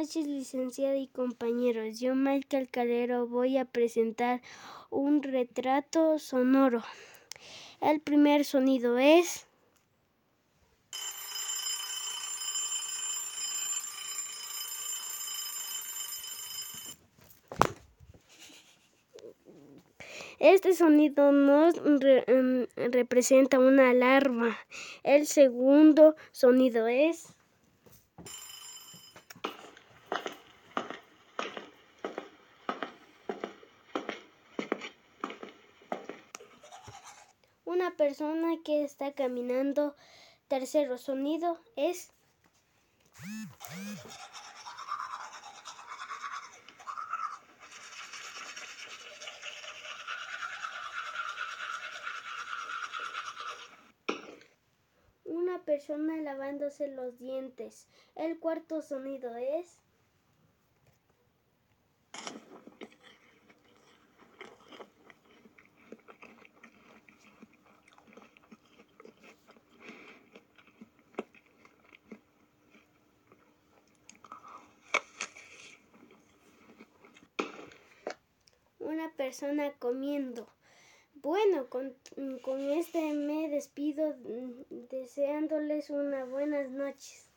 noches, licenciada y compañeros. Yo, Michael Calero, voy a presentar un retrato sonoro. El primer sonido es... Este sonido nos em, representa una alarma. El segundo sonido es... Una persona que está caminando. Tercero sonido es... Una persona lavándose los dientes. El cuarto sonido es... una persona comiendo. Bueno, con, con, este me despido mm, deseándoles unas buenas noches.